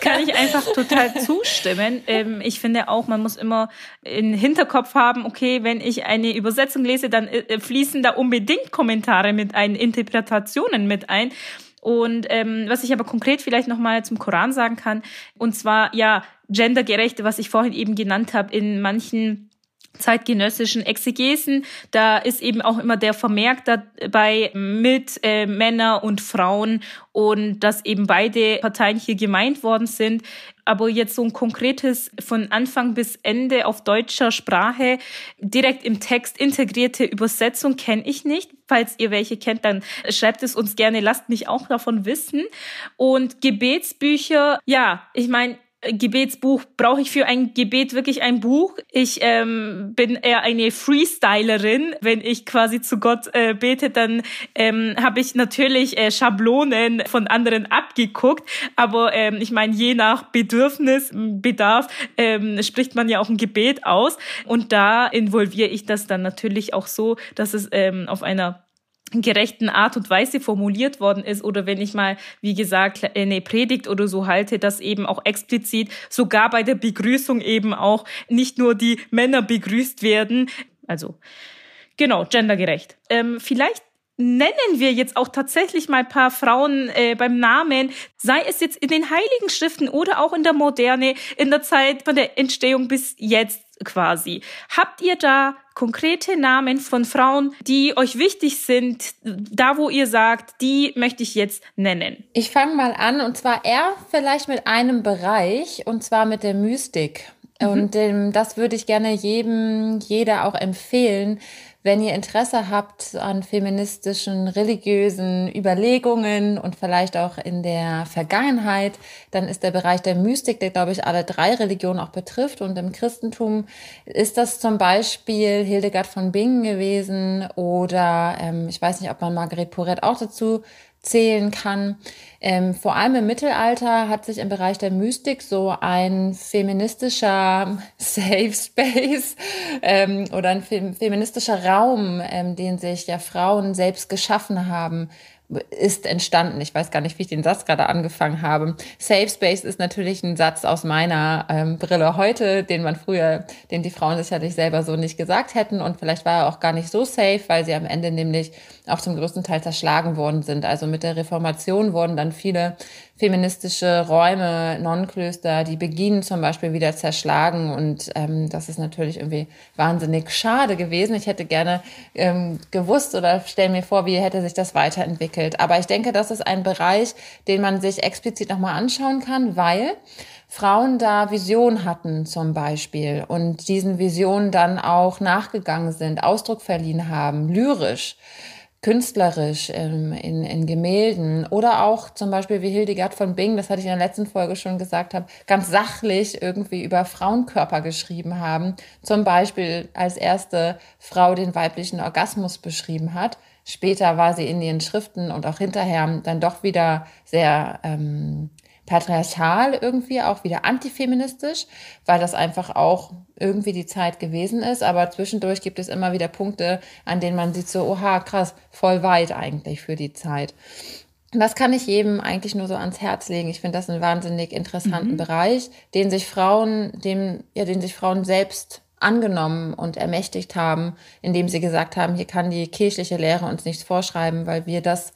kann ich einfach total zustimmen. Ähm, ich finde auch, man muss immer im Hinterkopf haben, okay, wenn ich eine Übersetzung lese, dann äh, fließen da unbedingt Kommentare Kommentare mit ein, Interpretationen mit ein. Und ähm, was ich aber konkret vielleicht nochmal zum Koran sagen kann, und zwar ja gendergerechte, was ich vorhin eben genannt habe, in manchen zeitgenössischen Exegesen, da ist eben auch immer der Vermerk dabei mit äh, Männer und Frauen und dass eben beide Parteien hier gemeint worden sind. Aber jetzt so ein konkretes von Anfang bis Ende auf deutscher Sprache direkt im Text integrierte Übersetzung kenne ich nicht. Falls ihr welche kennt, dann schreibt es uns gerne, lasst mich auch davon wissen. Und Gebetsbücher, ja, ich meine, Gebetsbuch, brauche ich für ein Gebet wirklich ein Buch? Ich ähm, bin eher eine Freestylerin. Wenn ich quasi zu Gott äh, bete, dann ähm, habe ich natürlich äh, Schablonen von anderen abgeguckt. Aber ähm, ich meine, je nach Bedürfnis, Bedarf ähm, spricht man ja auch ein Gebet aus. Und da involviere ich das dann natürlich auch so, dass es ähm, auf einer gerechten Art und Weise formuliert worden ist oder wenn ich mal, wie gesagt, eine Predigt oder so halte, dass eben auch explizit sogar bei der Begrüßung eben auch nicht nur die Männer begrüßt werden. Also genau, gendergerecht. Ähm, vielleicht nennen wir jetzt auch tatsächlich mal paar Frauen äh, beim Namen, sei es jetzt in den Heiligen Schriften oder auch in der Moderne, in der Zeit von der Entstehung bis jetzt quasi. Habt ihr da konkrete Namen von Frauen, die euch wichtig sind, da wo ihr sagt, die möchte ich jetzt nennen? Ich fange mal an und zwar eher vielleicht mit einem Bereich und zwar mit der Mystik. Mhm. Und ähm, das würde ich gerne jedem, jeder auch empfehlen, wenn ihr Interesse habt an feministischen, religiösen Überlegungen und vielleicht auch in der Vergangenheit, dann ist der Bereich der Mystik, der, glaube ich, alle drei Religionen auch betrifft. Und im Christentum ist das zum Beispiel Hildegard von Bingen gewesen oder ähm, ich weiß nicht, ob man Marguerite Porret auch dazu zählen kann. Ähm, vor allem im Mittelalter hat sich im Bereich der Mystik so ein feministischer Safe Space ähm, oder ein feministischer Raum, ähm, den sich ja Frauen selbst geschaffen haben, ist entstanden. Ich weiß gar nicht, wie ich den Satz gerade angefangen habe. Safe Space ist natürlich ein Satz aus meiner ähm, Brille heute, den man früher, den die Frauen sicherlich selber so nicht gesagt hätten. Und vielleicht war er auch gar nicht so safe, weil sie am Ende nämlich auch zum größten Teil zerschlagen worden sind. Also mit der Reformation wurden dann viele feministische Räume, Nonnenklöster, die Beginen zum Beispiel wieder zerschlagen. Und ähm, das ist natürlich irgendwie wahnsinnig schade gewesen. Ich hätte gerne ähm, gewusst oder stell mir vor, wie hätte sich das weiterentwickelt. Aber ich denke, das ist ein Bereich, den man sich explizit nochmal anschauen kann, weil Frauen da Visionen hatten zum Beispiel und diesen Visionen dann auch nachgegangen sind, Ausdruck verliehen haben, lyrisch künstlerisch in, in, in Gemälden oder auch zum Beispiel wie Hildegard von Bing, das hatte ich in der letzten Folge schon gesagt habe, ganz sachlich irgendwie über Frauenkörper geschrieben haben. Zum Beispiel als erste Frau den weiblichen Orgasmus beschrieben hat. Später war sie in ihren Schriften und auch hinterher dann doch wieder sehr ähm, patriarchal irgendwie, auch wieder antifeministisch, weil das einfach auch irgendwie die Zeit gewesen ist. Aber zwischendurch gibt es immer wieder Punkte, an denen man sieht so, oha, krass, voll weit eigentlich für die Zeit. das kann ich jedem eigentlich nur so ans Herz legen. Ich finde das einen wahnsinnig interessanten mhm. Bereich, den sich Frauen, dem, ja, den sich Frauen selbst angenommen und ermächtigt haben, indem sie gesagt haben, hier kann die kirchliche Lehre uns nichts vorschreiben, weil wir das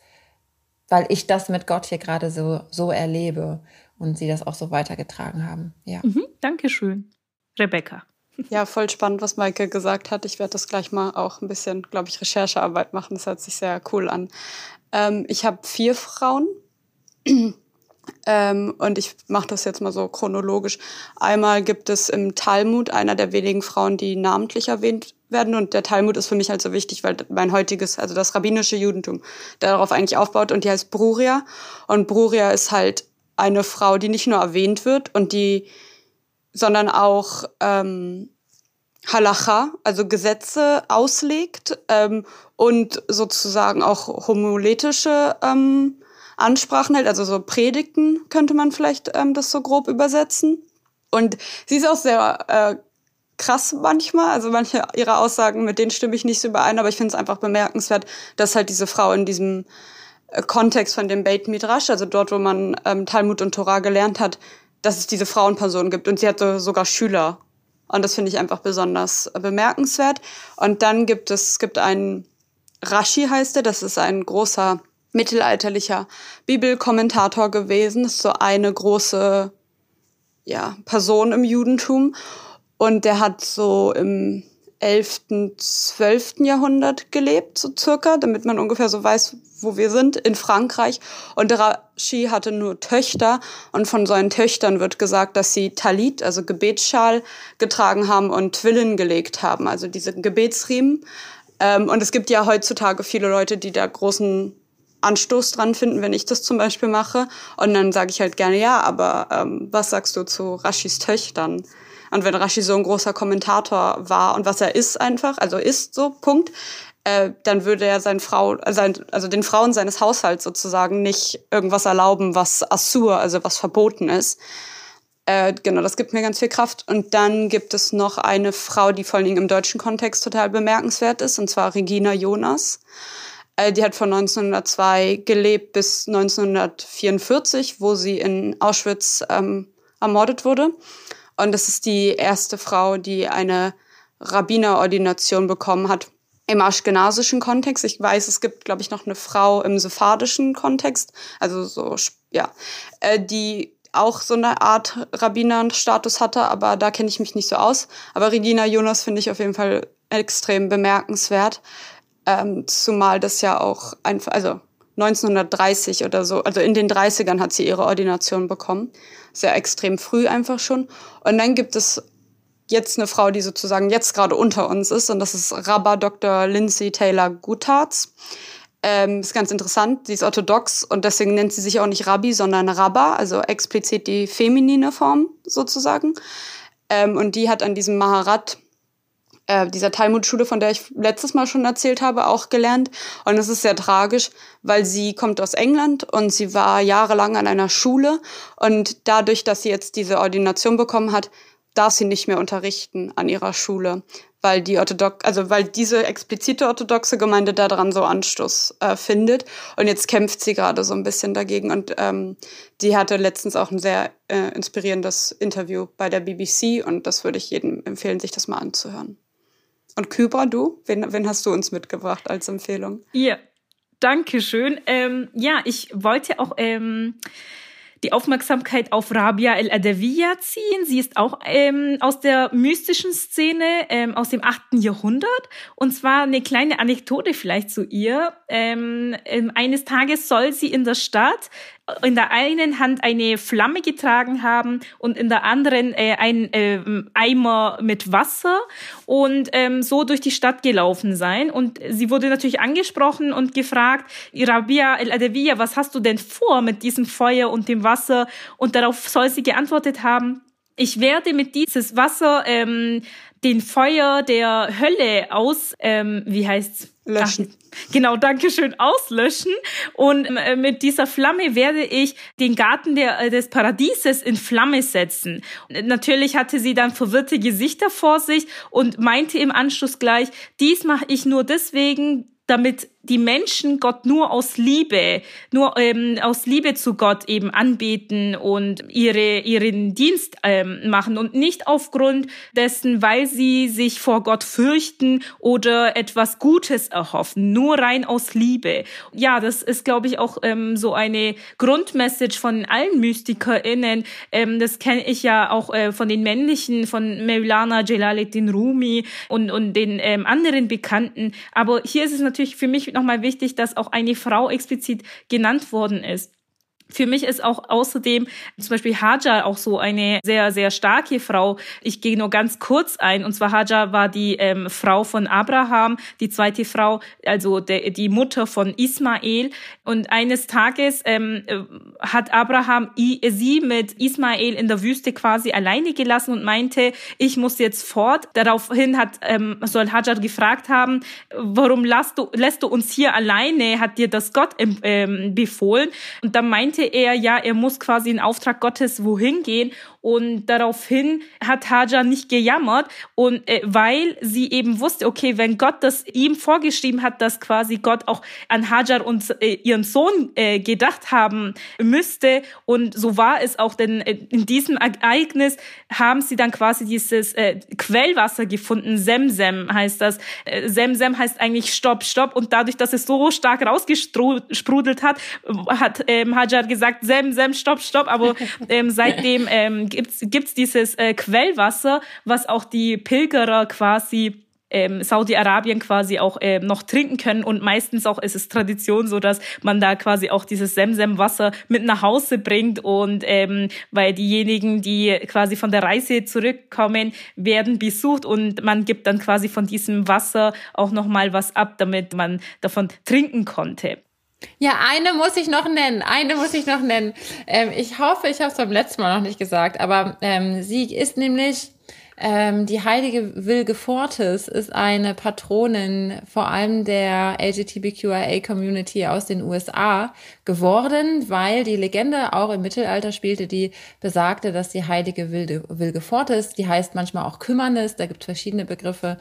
weil ich das mit Gott hier gerade so, so erlebe und sie das auch so weitergetragen haben. Ja. Mhm, Dankeschön. Rebecca. Ja, voll spannend, was Maike gesagt hat. Ich werde das gleich mal auch ein bisschen, glaube ich, Recherchearbeit machen. Das hört sich sehr cool an. Ähm, ich habe vier Frauen. Ähm, und ich mache das jetzt mal so chronologisch. Einmal gibt es im Talmud einer der wenigen Frauen, die namentlich erwähnt werden. Und der Talmud ist für mich halt so wichtig, weil mein heutiges, also das rabbinische Judentum darauf eigentlich aufbaut. Und die heißt Bruria. Und Bruria ist halt eine Frau, die nicht nur erwähnt wird und die, sondern auch ähm, Halacha, also Gesetze auslegt ähm, und sozusagen auch homiletische ähm, Ansprachen hält, also so Predigten könnte man vielleicht ähm, das so grob übersetzen. Und sie ist auch sehr äh, krass manchmal. Also manche ihrer Aussagen, mit denen stimme ich nicht so überein, aber ich finde es einfach bemerkenswert, dass halt diese Frau in diesem äh, Kontext von dem Beit Midrash, also dort, wo man ähm, Talmud und Torah gelernt hat, dass es diese Frauenperson gibt. Und sie hatte sogar Schüler. Und das finde ich einfach besonders äh, bemerkenswert. Und dann gibt es, es gibt einen Rashi heißt er, das ist ein großer mittelalterlicher Bibelkommentator gewesen, ist so eine große ja, Person im Judentum. Und der hat so im 11., 12. Jahrhundert gelebt, so circa, damit man ungefähr so weiß, wo wir sind, in Frankreich. Und Rashi hatte nur Töchter und von seinen Töchtern wird gesagt, dass sie Talit, also Gebetsschal, getragen haben und Twillen gelegt haben, also diese Gebetsriemen. Ähm, und es gibt ja heutzutage viele Leute, die da großen Anstoß dran finden, wenn ich das zum Beispiel mache. Und dann sage ich halt gerne, ja, aber ähm, was sagst du zu Rashis Töchtern? Und wenn Rashi so ein großer Kommentator war und was er ist einfach, also ist so, Punkt, äh, dann würde er sein Frau, also, also den Frauen seines Haushalts sozusagen nicht irgendwas erlauben, was Assur, also was verboten ist. Äh, genau, das gibt mir ganz viel Kraft. Und dann gibt es noch eine Frau, die vor allen Dingen im deutschen Kontext total bemerkenswert ist, und zwar Regina Jonas. Äh, die hat von 1902 gelebt bis 1944, wo sie in Auschwitz ähm, ermordet wurde. Und das ist die erste Frau, die eine Rabbinerordination bekommen hat im aschkenasischen Kontext. Ich weiß, es gibt, glaube ich, noch eine Frau im sephardischen Kontext, also so, ja, äh, die auch so eine Art Rabbinerstatus hatte, aber da kenne ich mich nicht so aus. Aber Regina Jonas finde ich auf jeden Fall extrem bemerkenswert, ähm, zumal das ja auch einfach, also 1930 oder so, also in den 30ern hat sie ihre Ordination bekommen. Sehr extrem früh einfach schon. Und dann gibt es jetzt eine Frau, die sozusagen jetzt gerade unter uns ist. Und das ist Rabba Dr. Lindsay Taylor Gutharz. Ähm, ist ganz interessant, sie ist orthodox und deswegen nennt sie sich auch nicht Rabbi, sondern Rabba, also explizit die feminine Form sozusagen. Ähm, und die hat an diesem Maharat, äh, dieser Talmud-Schule, von der ich letztes Mal schon erzählt habe, auch gelernt. Und es ist sehr tragisch, weil sie kommt aus England und sie war jahrelang an einer Schule. Und dadurch, dass sie jetzt diese Ordination bekommen hat, darf sie nicht mehr unterrichten an ihrer Schule, weil die orthodox, also weil diese explizite orthodoxe Gemeinde daran so Anstoß äh, findet. Und jetzt kämpft sie gerade so ein bisschen dagegen. Und ähm, die hatte letztens auch ein sehr äh, inspirierendes Interview bei der BBC und das würde ich jedem empfehlen, sich das mal anzuhören. Und Kybra, du? Wen, wen hast du uns mitgebracht als Empfehlung? Ja, danke schön. Ähm, ja, ich wollte auch ähm, die Aufmerksamkeit auf Rabia el-Adawiya ziehen. Sie ist auch ähm, aus der mystischen Szene ähm, aus dem 8. Jahrhundert. Und zwar eine kleine Anekdote vielleicht zu ihr. Ähm, ähm, eines Tages soll sie in der Stadt in der einen Hand eine Flamme getragen haben und in der anderen äh, ein äh, Eimer mit Wasser und ähm, so durch die Stadt gelaufen sein. Und sie wurde natürlich angesprochen und gefragt, Rabia el-Adawiya, was hast du denn vor mit diesem Feuer und dem Wasser? Und darauf soll sie geantwortet haben, ich werde mit dieses Wasser ähm, den Feuer der Hölle aus, ähm, wie heißt's? Löschen. Ach, genau, danke schön, auslöschen. Und äh, mit dieser Flamme werde ich den Garten der, äh, des Paradieses in Flamme setzen. Natürlich hatte sie dann verwirrte Gesichter vor sich und meinte im Anschluss gleich, dies mache ich nur deswegen, damit die Menschen Gott nur aus Liebe, nur ähm, aus Liebe zu Gott eben anbeten und ihre, ihren Dienst ähm, machen und nicht aufgrund dessen, weil sie sich vor Gott fürchten oder etwas Gutes erhoffen, nur rein aus Liebe. Ja, das ist, glaube ich, auch ähm, so eine Grundmessage von allen MystikerInnen. Ähm, das kenne ich ja auch äh, von den männlichen, von Mevlana Jalaluddin Rumi und, und den ähm, anderen Bekannten. Aber hier ist es natürlich für mich nochmal wichtig, dass auch eine Frau explizit genannt worden ist. Für mich ist auch außerdem zum Beispiel Hajar auch so eine sehr, sehr starke Frau. Ich gehe nur ganz kurz ein. Und zwar Hajar war die ähm, Frau von Abraham, die zweite Frau, also der, die Mutter von Ismael. Und eines Tages ähm, äh, hat Abraham sie mit Ismael in der Wüste quasi alleine gelassen und meinte, ich muss jetzt fort. Daraufhin hat, ähm, soll Hajar gefragt haben, warum lässt du, lässt du uns hier alleine? Hat dir das Gott ähm, befohlen? Und dann meinte meinte er, ja, er muss quasi in Auftrag Gottes wohin gehen und daraufhin hat Hajar nicht gejammert und äh, weil sie eben wusste, okay, wenn Gott das ihm vorgeschrieben hat, dass quasi Gott auch an Hajar und äh, ihren Sohn äh, gedacht haben müsste und so war es auch, denn äh, in diesem Ereignis haben sie dann quasi dieses äh, Quellwasser gefunden, Semsem heißt das. Äh, Semsem heißt eigentlich Stopp, Stopp und dadurch, dass es so stark rausgesprudelt hat, hat ähm, Hajar gesagt, Semsem, Stopp, Stopp, aber ähm, seitdem ähm, gibt's gibt's dieses äh, Quellwasser, was auch die Pilgerer quasi ähm, Saudi-Arabien quasi auch ähm, noch trinken können. Und meistens auch ist es Tradition so, dass man da quasi auch dieses Semsem-Wasser mit nach Hause bringt. Und ähm, weil diejenigen, die quasi von der Reise zurückkommen, werden besucht. Und man gibt dann quasi von diesem Wasser auch noch mal was ab, damit man davon trinken konnte. Ja, eine muss ich noch nennen. Eine muss ich noch nennen. Ähm, ich hoffe, ich habe es beim letzten Mal noch nicht gesagt, aber ähm, sie ist nämlich ähm, die heilige Wilge Fortis ist eine Patronin vor allem der LGBTQIA-Community aus den USA geworden, weil die Legende auch im Mittelalter spielte, die besagte, dass die heilige Wilde, Wilge Fortis, die heißt manchmal auch Kümmernis, da gibt verschiedene Begriffe,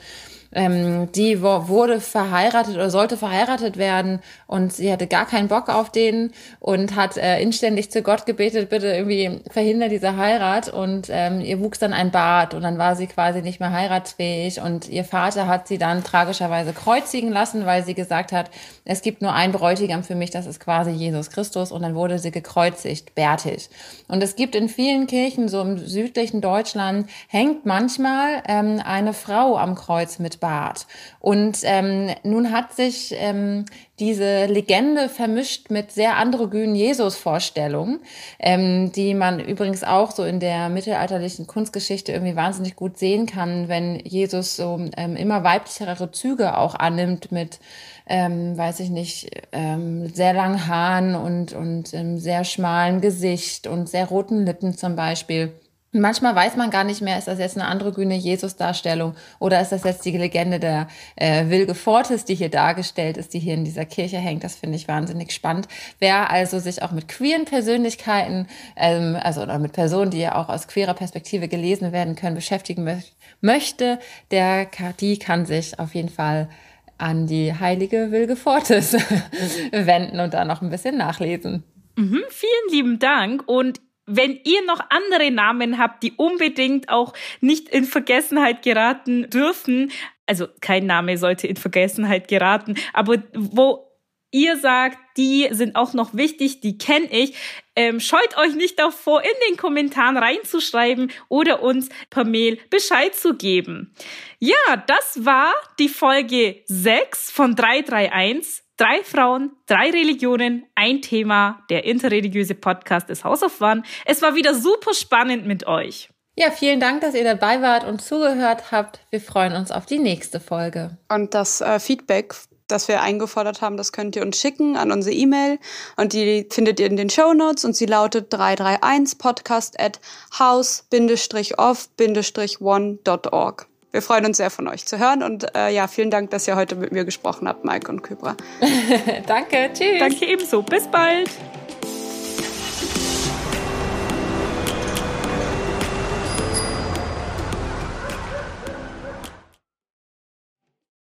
ähm, die wurde verheiratet oder sollte verheiratet werden und sie hatte gar keinen Bock auf den und hat äh, inständig zu Gott gebetet, bitte irgendwie verhindert diese Heirat und ähm, ihr wuchs dann ein Bart und dann war sie quasi nicht mehr heiratsfähig und ihr Vater hat sie dann tragischerweise kreuzigen lassen, weil sie gesagt hat, es gibt nur einen Bräutigam für mich, das ist quasi Jesus Christus und dann wurde sie gekreuzigt, bärtig. Und es gibt in vielen Kirchen, so im südlichen Deutschland, hängt manchmal ähm, eine Frau am Kreuz mit Bart. Und ähm, nun hat sich ähm, diese Legende vermischt mit sehr androgynen Jesus-Vorstellungen, ähm, die man übrigens auch so in der mittelalterlichen Kunstgeschichte irgendwie wahnsinnig gut sehen kann, wenn Jesus so ähm, immer weiblichere Züge auch annimmt mit, ähm, weiß ich nicht, ähm, sehr langen Haaren und, und ähm, sehr schmalen Gesicht und sehr roten Lippen zum Beispiel. Und manchmal weiß man gar nicht mehr, ist das jetzt eine androgyne Jesus-Darstellung oder ist das jetzt die Legende der äh, Wilge Fortis, die hier dargestellt ist, die hier in dieser Kirche hängt. Das finde ich wahnsinnig spannend. Wer also sich auch mit queeren Persönlichkeiten, ähm, also oder mit Personen, die ja auch aus queerer Perspektive gelesen werden können, beschäftigen mö möchte, der, die kann sich auf jeden Fall an die heilige Wilge Fortis wenden und da noch ein bisschen nachlesen. Mhm, vielen lieben Dank. Und wenn ihr noch andere Namen habt, die unbedingt auch nicht in Vergessenheit geraten dürfen, also kein Name sollte in Vergessenheit geraten, aber wo ihr sagt, die sind auch noch wichtig, die kenne ich, ähm, scheut euch nicht davor, in den Kommentaren reinzuschreiben oder uns per Mail Bescheid zu geben. Ja, das war die Folge 6 von 331. Drei Frauen, drei Religionen, ein Thema, der interreligiöse Podcast des House of One. Es war wieder super spannend mit euch. Ja, vielen Dank, dass ihr dabei wart und zugehört habt. Wir freuen uns auf die nächste Folge. Und das äh, Feedback, das wir eingefordert haben, das könnt ihr uns schicken an unsere E-Mail und die findet ihr in den Show Notes und sie lautet 331 podcast at house-off-one.org. Wir freuen uns sehr von euch zu hören und äh, ja, vielen Dank, dass ihr heute mit mir gesprochen habt, Mike und Kybra. Danke, tschüss. Danke ebenso. Bis bald.